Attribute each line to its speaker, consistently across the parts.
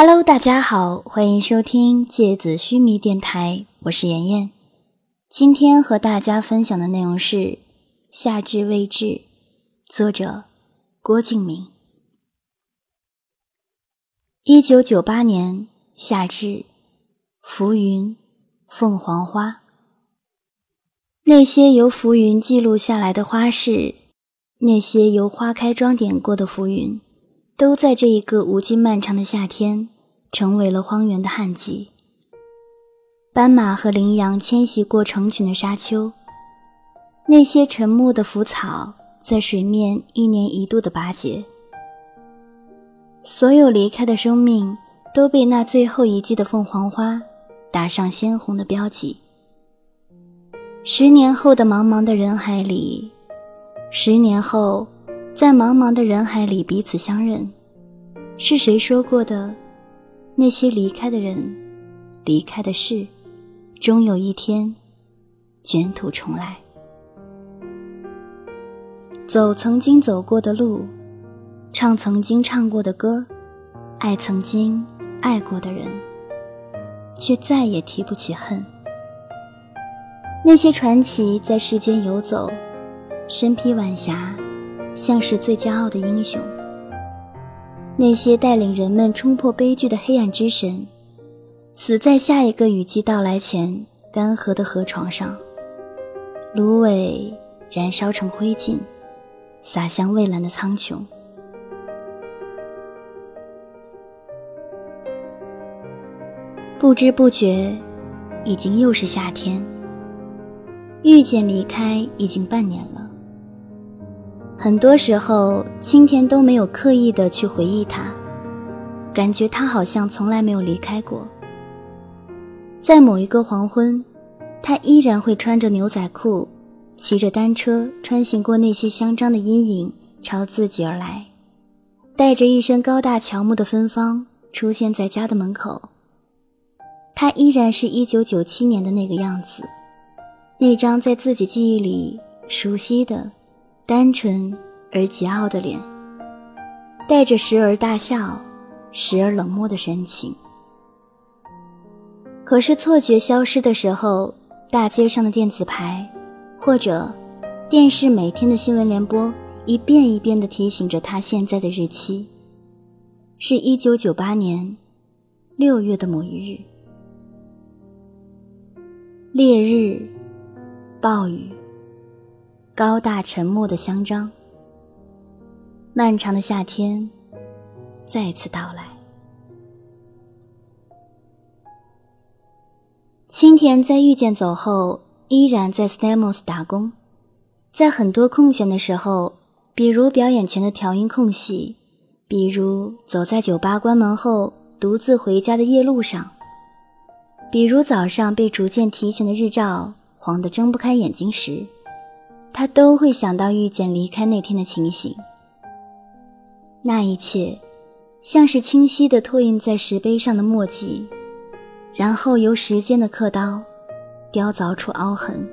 Speaker 1: Hello，大家好，欢迎收听芥子须弥电台，我是妍妍。今天和大家分享的内容是《夏至未至》，作者郭敬明。一九九八年夏至，浮云，凤凰花。那些由浮云记录下来的花事，那些由花开装点过的浮云。都在这一个无尽漫长的夏天，成为了荒原的旱季。斑马和羚羊迁徙过成群的沙丘，那些沉默的浮草在水面一年一度的拔节。所有离开的生命都被那最后一季的凤凰花打上鲜红的标记。十年后的茫茫的人海里，十年后。在茫茫的人海里彼此相认，是谁说过的？那些离开的人，离开的事，终有一天卷土重来。走曾经走过的路，唱曾经唱过的歌，爱曾经爱过的人，却再也提不起恨。那些传奇在世间游走，身披晚霞。像是最骄傲的英雄，那些带领人们冲破悲剧的黑暗之神，死在下一个雨季到来前干涸的河床上，芦苇燃烧成灰烬，洒向蔚蓝的苍穹。不知不觉，已经又是夏天。遇见离开已经半年了。很多时候，青田都没有刻意的去回忆他，感觉他好像从来没有离开过。在某一个黄昏，他依然会穿着牛仔裤，骑着单车穿行过那些香樟的阴影，朝自己而来，带着一身高大乔木的芬芳，出现在家的门口。他依然是一九九七年的那个样子，那张在自己记忆里熟悉的。单纯而桀骜的脸，带着时而大笑、时而冷漠的神情。可是错觉消失的时候，大街上的电子牌，或者电视每天的新闻联播，一遍一遍地提醒着他现在的日期，是一九九八年六月的某一日。烈日，暴雨。高大沉默的香樟，漫长的夏天再次到来。青田在遇见走后，依然在 Stamos 打工，在很多空闲的时候，比如表演前的调音空隙，比如走在酒吧关门后独自回家的夜路上，比如早上被逐渐提前的日照晃得睁不开眼睛时。他都会想到遇见离开那天的情形，那一切像是清晰的拓印在石碑上的墨迹，然后由时间的刻刀雕凿出凹痕。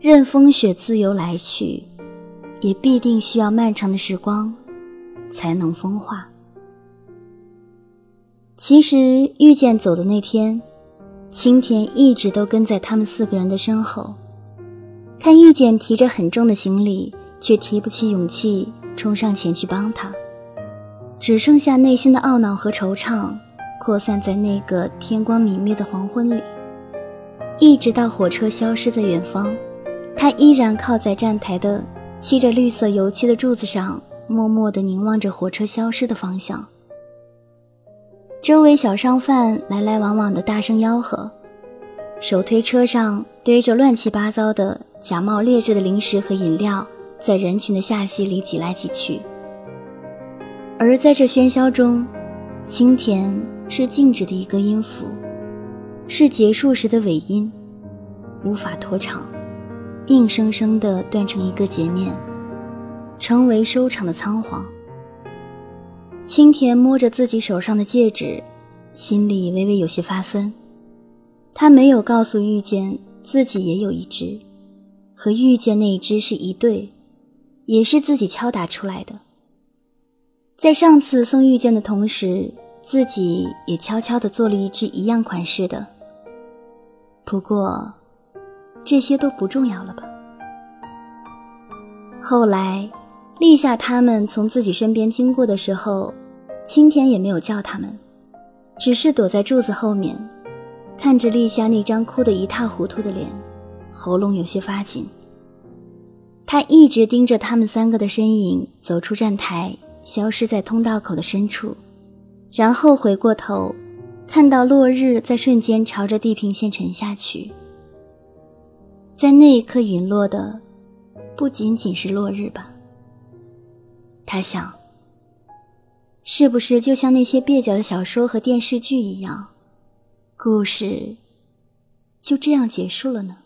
Speaker 1: 任风雪自由来去，也必定需要漫长的时光才能风化。其实遇见走的那天，青田一直都跟在他们四个人的身后。看遇见提着很重的行李，却提不起勇气冲上前去帮他，只剩下内心的懊恼和惆怅，扩散在那个天光明灭的黄昏里。一直到火车消失在远方，他依然靠在站台的漆着绿色油漆的柱子上，默默地凝望着火车消失的方向。周围小商贩来来往往的大声吆喝，手推车上堆着乱七八糟的。假冒劣质的零食和饮料在人群的下隙里挤来挤去，而在这喧嚣中，青田是静止的一个音符，是结束时的尾音，无法拖长，硬生生地断成一个截面，成为收场的仓皇。青田摸着自己手上的戒指，心里微微有些发酸。他没有告诉遇见自己也有一只。和遇见那一只是一对，也是自己敲打出来的。在上次送遇见的同时，自己也悄悄地做了一只一样款式的。不过，这些都不重要了吧？后来，立夏他们从自己身边经过的时候，青田也没有叫他们，只是躲在柱子后面，看着立夏那张哭得一塌糊涂的脸，喉咙有些发紧。他一直盯着他们三个的身影走出站台，消失在通道口的深处，然后回过头，看到落日在瞬间朝着地平线沉下去。在那一刻陨落的，不仅仅是落日吧？他想，是不是就像那些蹩脚的小说和电视剧一样，故事就这样结束了呢？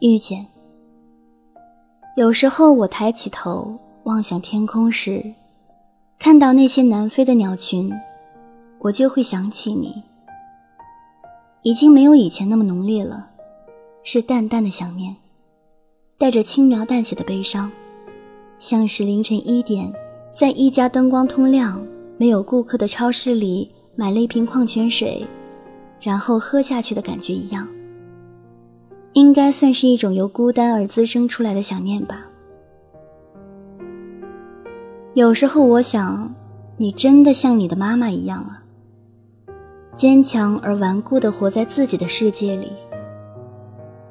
Speaker 1: 遇见。有时候我抬起头望向天空时，看到那些南飞的鸟群，我就会想起你。已经没有以前那么浓烈了，是淡淡的想念，带着轻描淡写的悲伤，像是凌晨一点，在一家灯光通亮、没有顾客的超市里买了一瓶矿泉水，然后喝下去的感觉一样。应该算是一种由孤单而滋生出来的想念吧。有时候我想，你真的像你的妈妈一样啊，坚强而顽固地活在自己的世界里。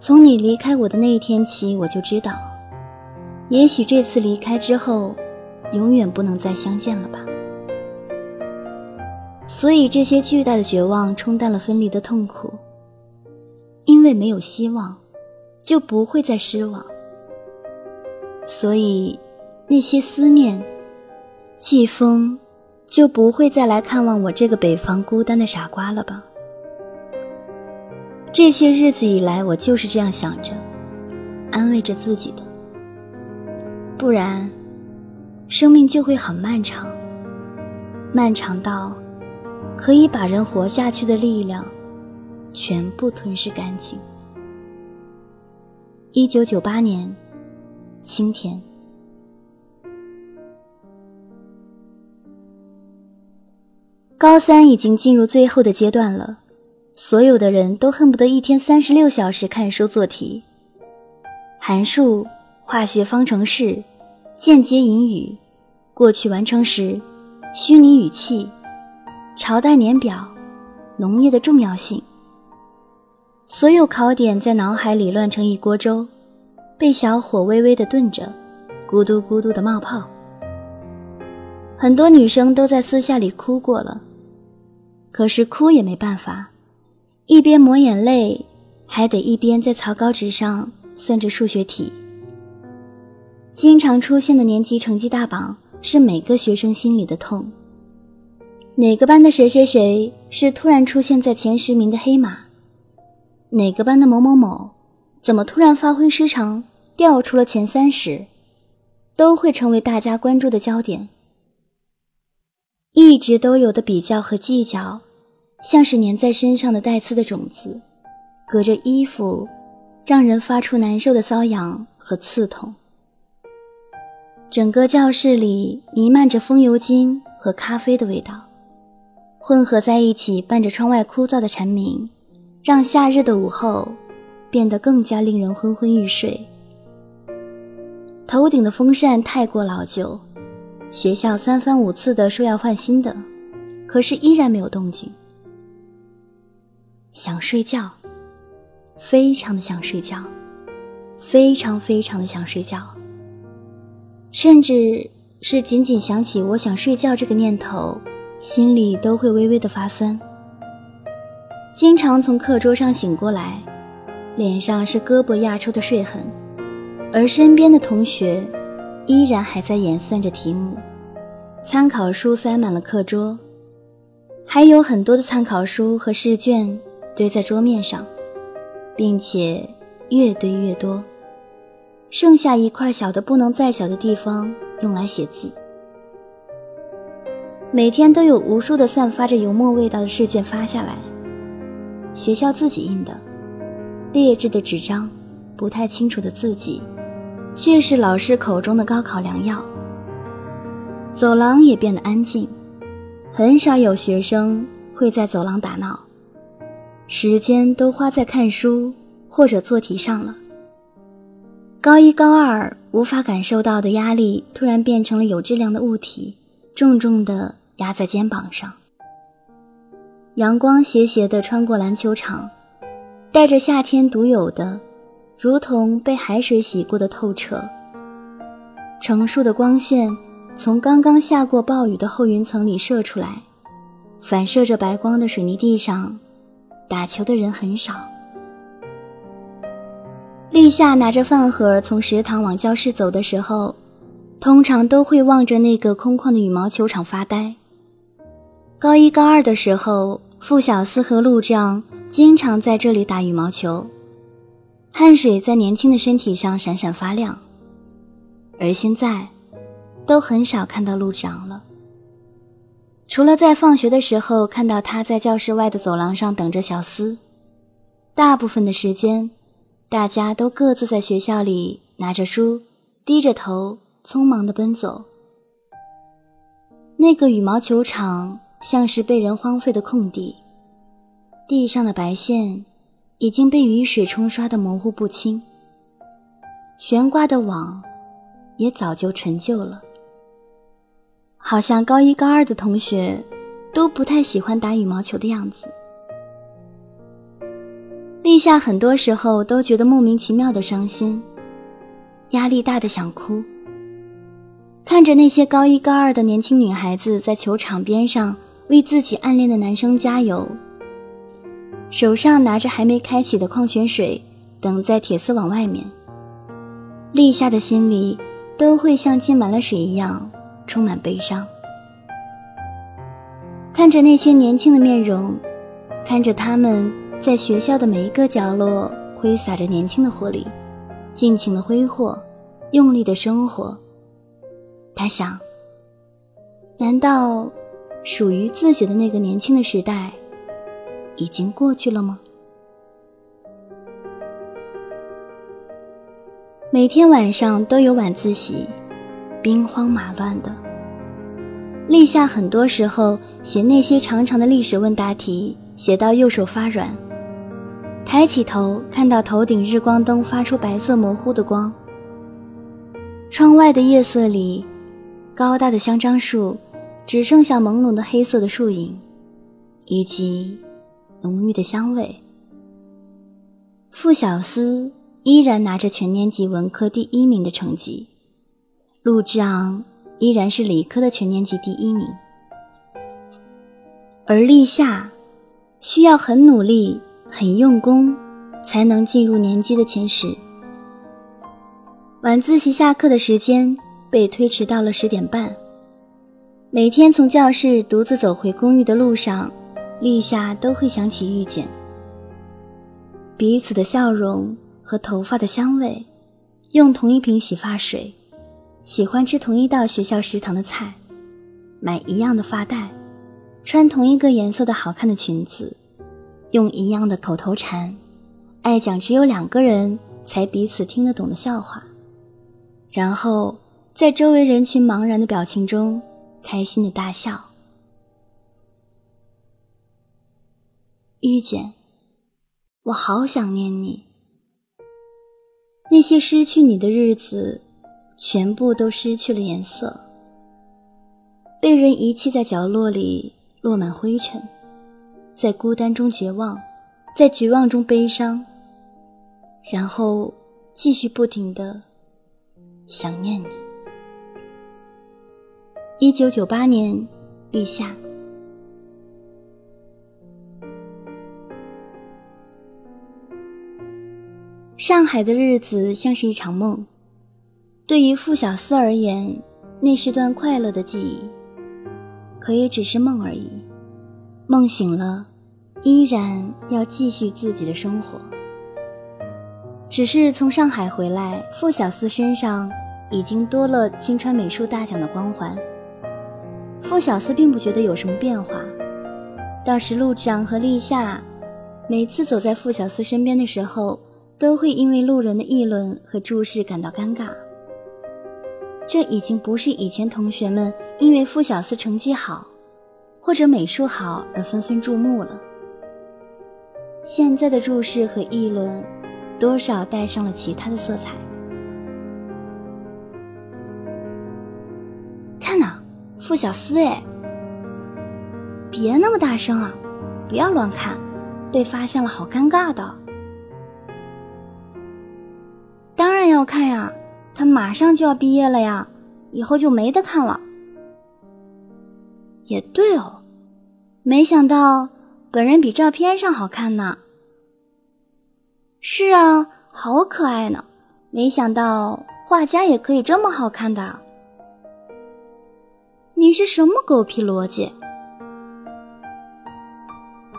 Speaker 1: 从你离开我的那一天起，我就知道，也许这次离开之后，永远不能再相见了吧。所以这些巨大的绝望冲淡了分离的痛苦。因为没有希望，就不会再失望。所以，那些思念，季风，就不会再来看望我这个北方孤单的傻瓜了吧？这些日子以来，我就是这样想着，安慰着自己的。不然，生命就会很漫长，漫长到可以把人活下去的力量。全部吞噬干净。一九九八年，青天。高三已经进入最后的阶段了，所有的人都恨不得一天三十六小时看书做题。函数、化学方程式、间接引语、过去完成时、虚拟语气、朝代年表、农业的重要性。所有考点在脑海里乱成一锅粥，被小火微微的炖着，咕嘟咕嘟的冒泡。很多女生都在私下里哭过了，可是哭也没办法，一边抹眼泪，还得一边在草稿纸上算着数学题。经常出现的年级成绩大榜是每个学生心里的痛。哪个班的谁谁谁是突然出现在前十名的黑马？哪个班的某某某，怎么突然发挥失常，掉出了前三十，都会成为大家关注的焦点。一直都有的比较和计较，像是粘在身上的带刺的种子，隔着衣服，让人发出难受的瘙痒和刺痛。整个教室里弥漫着风油精和咖啡的味道，混合在一起，伴着窗外枯燥的蝉鸣。让夏日的午后变得更加令人昏昏欲睡。头顶的风扇太过老旧，学校三番五次的说要换新的，可是依然没有动静。想睡觉，非常的想睡觉，非常非常的想睡觉，甚至是仅仅想起我想睡觉这个念头，心里都会微微的发酸。经常从课桌上醒过来，脸上是胳膊压出的睡痕，而身边的同学依然还在演算着题目，参考书塞满了课桌，还有很多的参考书和试卷堆在桌面上，并且越堆越多，剩下一块小的不能再小的地方用来写字。每天都有无数的散发着油墨味道的试卷发下来。学校自己印的，劣质的纸张，不太清楚的字迹，却是老师口中的高考良药。走廊也变得安静，很少有学生会在走廊打闹，时间都花在看书或者做题上了。高一、高二无法感受到的压力，突然变成了有质量的物体，重重的压在肩膀上。阳光斜斜地穿过篮球场，带着夏天独有的，如同被海水洗过的透彻。成束的光线从刚刚下过暴雨的厚云层里射出来，反射着白光的水泥地上，打球的人很少。立夏拿着饭盒从食堂往教室走的时候，通常都会望着那个空旷的羽毛球场发呆。高一高二的时候，傅小司和陆丈经常在这里打羽毛球，汗水在年轻的身体上闪闪发亮。而现在，都很少看到陆长了，除了在放学的时候看到他在教室外的走廊上等着小司，大部分的时间。大家都各自在学校里拿着书，低着头，匆忙地奔走。那个羽毛球场像是被人荒废的空地，地上的白线已经被雨水冲刷得模糊不清，悬挂的网也早就陈旧了。好像高一高二的同学都不太喜欢打羽毛球的样子。立夏很多时候都觉得莫名其妙的伤心，压力大的想哭。看着那些高一高二的年轻女孩子在球场边上为自己暗恋的男生加油，手上拿着还没开启的矿泉水，等在铁丝网外面。立夏的心里都会像浸满了水一样充满悲伤。看着那些年轻的面容，看着他们。在学校的每一个角落挥洒着年轻的活力，尽情的挥霍，用力的生活。他想：难道属于自己的那个年轻的时代已经过去了吗？每天晚上都有晚自习，兵荒马乱的。立夏很多时候写那些长长的历史问答题，写到右手发软。抬起头，看到头顶日光灯发出白色模糊的光。窗外的夜色里，高大的香樟树只剩下朦胧的黑色的树影，以及浓郁的香味。傅小司依然拿着全年级文科第一名的成绩，陆之昂依然是理科的全年级第一名，而立夏需要很努力。很用功，才能进入年级的前十。晚自习下课的时间被推迟到了十点半。每天从教室独自走回公寓的路上，立夏都会想起遇见。彼此的笑容和头发的香味，用同一瓶洗发水，喜欢吃同一道学校食堂的菜，买一样的发带，穿同一个颜色的好看的裙子。用一样的口头禅，爱讲只有两个人才彼此听得懂的笑话，然后在周围人群茫然的表情中开心的大笑。遇见，我好想念你。那些失去你的日子，全部都失去了颜色，被人遗弃在角落里，落满灰尘。在孤单中绝望，在绝望中悲伤，然后继续不停的想念你。一九九八年立夏，上海的日子像是一场梦，对于傅小司而言，那是段快乐的记忆，可也只是梦而已。梦醒了。依然要继续自己的生活，只是从上海回来，傅小司身上已经多了金川美术大奖的光环。傅小司并不觉得有什么变化，倒是陆长和立夏，每次走在傅小司身边的时候，都会因为路人的议论和注视感到尴尬。这已经不是以前同学们因为傅小司成绩好，或者美术好而纷纷注目了。现在的注视和议论，多少带上了其他的色彩。傅小司哎！别那么大声啊，不要乱看，被发现了好尴尬的。当然要看呀，他马上就要毕业了呀，以后就没得看了。也对哦，没想到本人比照片上好看呢。是啊，好可爱呢，没想到画家也可以这么好看的。你是什么狗屁逻辑？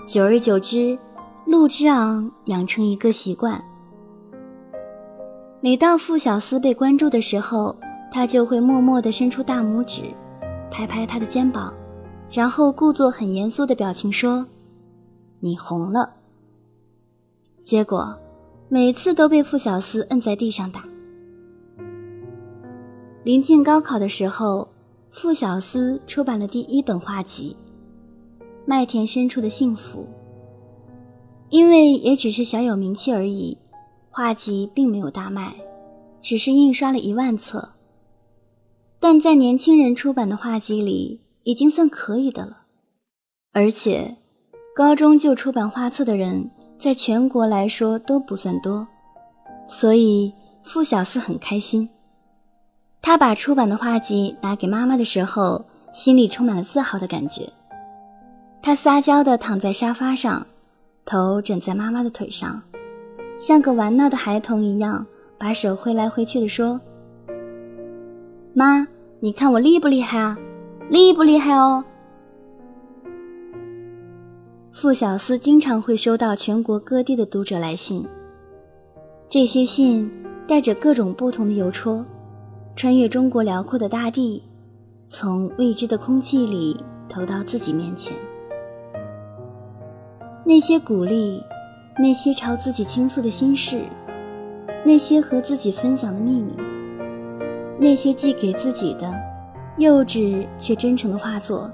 Speaker 1: 久而久之，陆之昂养成一个习惯：每到傅小司被关注的时候，他就会默默地伸出大拇指，拍拍他的肩膀，然后故作很严肃的表情说：“你红了。”结果每次都被傅小司摁在地上打。临近高考的时候，傅小司出版了第一本画集。麦田深处的幸福，因为也只是小有名气而已，画集并没有大卖，只是印刷了一万册。但在年轻人出版的画集里，已经算可以的了。而且，高中就出版画册的人，在全国来说都不算多，所以傅小司很开心。他把出版的画集拿给妈妈的时候，心里充满了自豪的感觉。他撒娇地躺在沙发上，头枕在妈妈的腿上，像个玩闹的孩童一样，把手挥来挥去的说：“妈，你看我厉不厉害啊？厉不厉害哦？”傅小司经常会收到全国各地的读者来信，这些信带着各种不同的邮戳，穿越中国辽阔的大地，从未知的空气里投到自己面前。那些鼓励，那些朝自己倾诉的心事，那些和自己分享的秘密，那些寄给自己的幼稚却真诚的画作，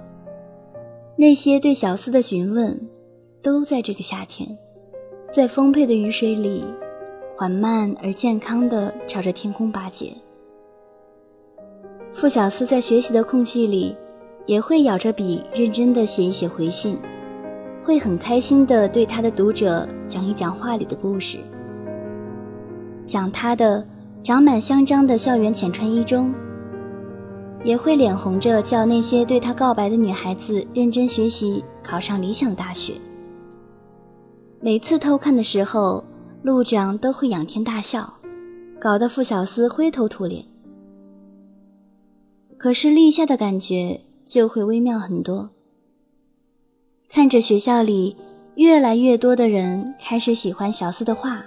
Speaker 1: 那些对小司的询问，都在这个夏天，在丰沛的雨水里，缓慢而健康地朝着天空巴结。傅小司在学习的空隙里，也会咬着笔，认真的写一写回信。会很开心的对他的读者讲一讲画里的故事，讲他的长满香樟的校园浅穿一中，也会脸红着叫那些对他告白的女孩子认真学习，考上理想大学。每次偷看的时候，陆长都会仰天大笑，搞得傅小司灰头土脸。可是立夏的感觉就会微妙很多。看着学校里越来越多的人开始喜欢小司的画，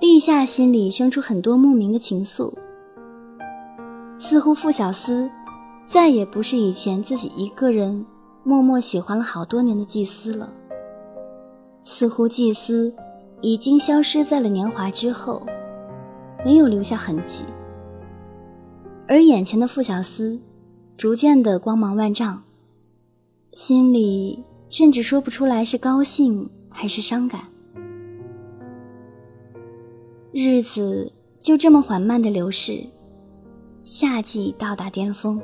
Speaker 1: 立夏心里生出很多莫名的情愫。似乎傅小司再也不是以前自己一个人默默喜欢了好多年的祭司了。似乎祭司已经消失在了年华之后，没有留下痕迹。而眼前的傅小司，逐渐的光芒万丈，心里。甚至说不出来是高兴还是伤感。日子就这么缓慢的流逝，夏季到达巅峰，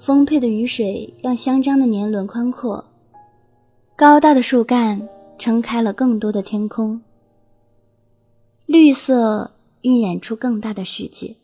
Speaker 1: 丰沛的雨水让香樟的年轮宽阔，高大的树干撑开了更多的天空，绿色晕染出更大的世界。